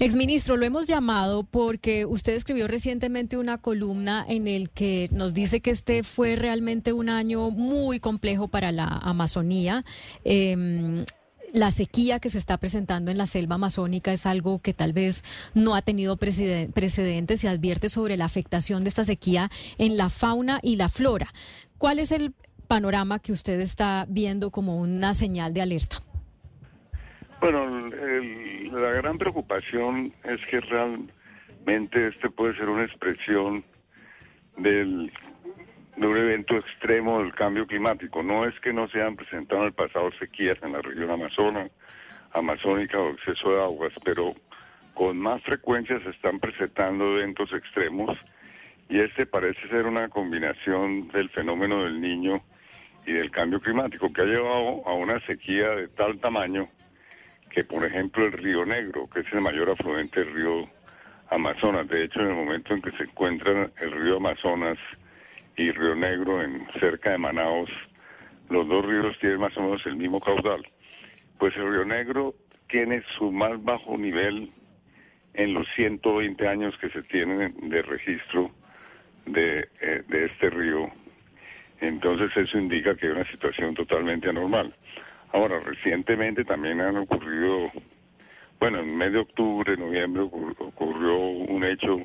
Exministro, lo hemos llamado porque usted escribió recientemente una columna en el que nos dice que este fue realmente un año muy complejo para la Amazonía. Eh, la sequía que se está presentando en la selva amazónica es algo que tal vez no ha tenido precedentes y advierte sobre la afectación de esta sequía en la fauna y la flora. ¿Cuál es el panorama que usted está viendo como una señal de alerta? Bueno, la gran preocupación es que realmente este puede ser una expresión del de un evento extremo del cambio climático. No es que no se hayan presentado en el pasado sequías en la región amazona, amazónica o exceso de aguas, pero con más frecuencia se están presentando eventos extremos y este parece ser una combinación del fenómeno del niño y del cambio climático que ha llevado a una sequía de tal tamaño que, por ejemplo, el río Negro, que es el mayor afluente del río Amazonas, de hecho, en el momento en que se encuentra el río Amazonas, y Río Negro en cerca de Manaos, los dos ríos tienen más o menos el mismo caudal. Pues el Río Negro tiene su más bajo nivel en los 120 años que se tienen de registro de, eh, de este río. Entonces eso indica que hay una situación totalmente anormal. Ahora, recientemente también han ocurrido, bueno, en mes de octubre, noviembre ocurrió un hecho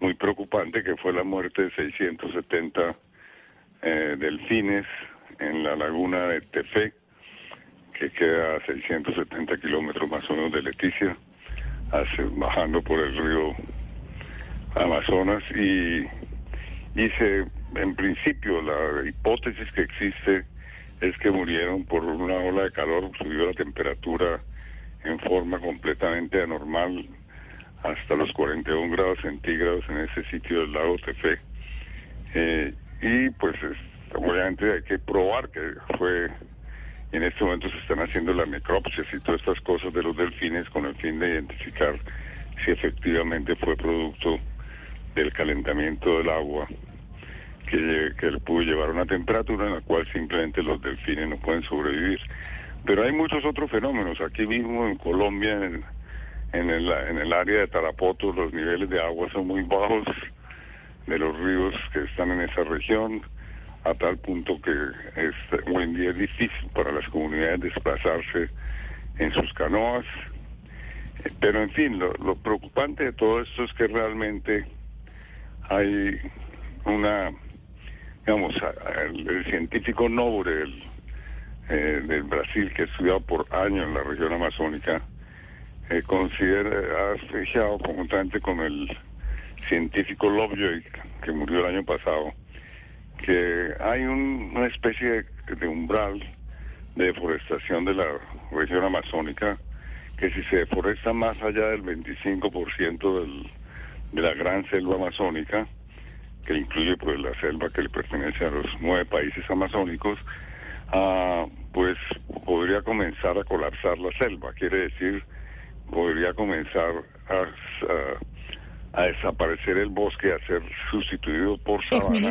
muy preocupante que fue la muerte de 670 eh, delfines en la laguna de Tefé, que queda a 670 kilómetros más o menos de Leticia, hace, bajando por el río Amazonas. Y, y en principio la hipótesis que existe es que murieron por una ola de calor, subió la temperatura en forma completamente anormal hasta los 41 grados centígrados en ese sitio del lago Tefé. Eh, y pues obviamente hay que probar que fue, en este momento se están haciendo las necropsias y todas estas cosas de los delfines con el fin de identificar si efectivamente fue producto del calentamiento del agua que, que le pudo llevar una temperatura en la cual simplemente los delfines no pueden sobrevivir. Pero hay muchos otros fenómenos. Aquí mismo en Colombia, en, el, área de Tarapoto los niveles de agua son muy bajos de los ríos que están en esa región, a tal punto que es, hoy en día es difícil para las comunidades desplazarse en sus canoas. Pero en fin, lo, preocupante de todo esto es que realmente hay una, digamos, el, científico Nobre eh, del Brasil que ha estudiado por años en la región amazónica, eh, considera, ha fijado conjuntamente con el científico Lovejoy, que murió el año pasado, que hay una especie de, umbral de deforestación de la región amazónica, que si se deforesta más allá del 25% del, de la gran selva amazónica, que incluye pues la selva que le pertenece a los nueve países amazónicos, ah, pues podría comenzar a colapsar la selva. Quiere decir podría comenzar a, a, desaparecer el bosque, a ser sustituido por sabana.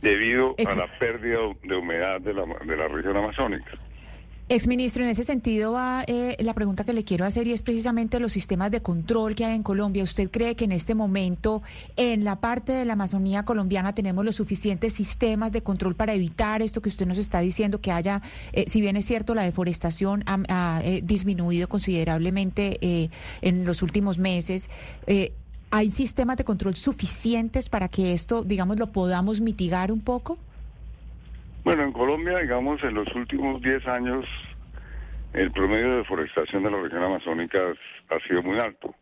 Debido a la pérdida de humedad de la, de la región amazónica. Exministro, en ese sentido va eh, la pregunta que le quiero hacer y es precisamente los sistemas de control que hay en Colombia. ¿Usted cree que en este momento en la parte de la Amazonía colombiana tenemos los suficientes sistemas de control para evitar esto que usted nos está diciendo, que haya, eh, si bien es cierto, la deforestación ha, eh, disminuido considerablemente en los últimos meses? ¿Hay sistemas de control suficientes para que esto, digamos, lo podamos mitigar un poco? Bueno, en Colombia, digamos, en los últimos 10 años, el promedio de deforestación de la región amazónica ha sido muy alto.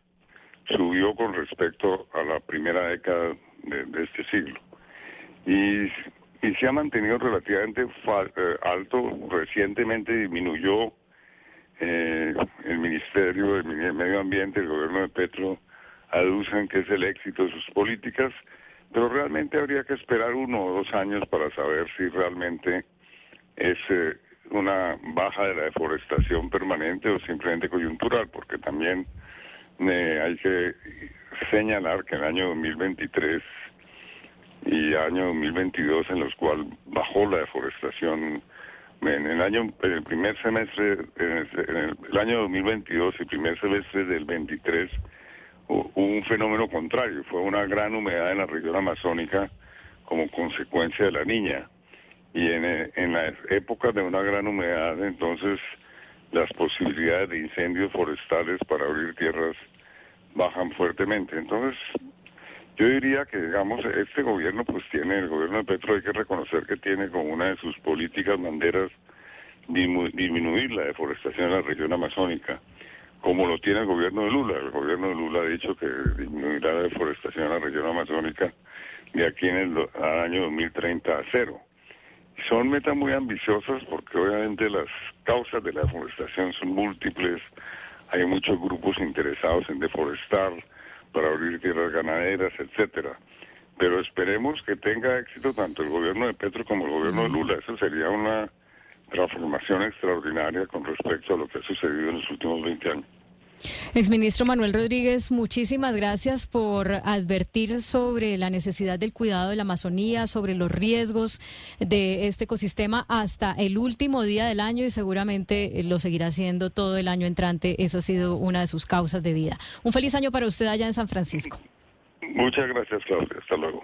Subió con respecto a la primera década de, este siglo. Y, se ha mantenido relativamente eh, alto. Recientemente disminuyó eh, el Ministerio del Medio Ambiente, el gobierno de Petro, aducen que es el éxito de sus políticas pero realmente habría que esperar uno o dos años para saber si realmente es eh, una baja de la deforestación permanente o simplemente coyuntural, porque también eh, hay que señalar que en el año 2023 y año 2022 en los cuales bajó la deforestación en el año en el primer semestre en el, el año 2022 y primer semestre del 23 hubo un fenómeno contrario, fue una gran humedad en la región amazónica como consecuencia de la niña. Y en, eh, en las épocas de una gran humedad, entonces las posibilidades de incendios forestales para abrir tierras bajan fuertemente. Entonces, yo diría que, digamos, este gobierno pues tiene, el gobierno de Petro hay que reconocer que tiene como una de sus políticas banderas disminuir la deforestación en la región amazónica como lo tiene el gobierno de Lula. El gobierno de Lula ha dicho que disminuirá la deforestación en la región amazónica de aquí en el año 2030 a cero. Son metas muy ambiciosas porque obviamente las causas de la deforestación son múltiples. Hay muchos grupos interesados en deforestar para abrir tierras ganaderas, etcétera. Pero esperemos que tenga éxito tanto el gobierno de Petro como el gobierno de Lula. Eso sería una transformación extraordinaria con respecto a lo que ha sucedido en los últimos 20 años. Exministro Manuel Rodríguez, muchísimas gracias por advertir sobre la necesidad del cuidado de la Amazonía, sobre los riesgos de este ecosistema hasta el último día del año y seguramente lo seguirá haciendo todo el año entrante. Esa ha sido una de sus causas de vida. Un feliz año para usted allá en San Francisco. Muchas gracias, Claudia. Hasta luego.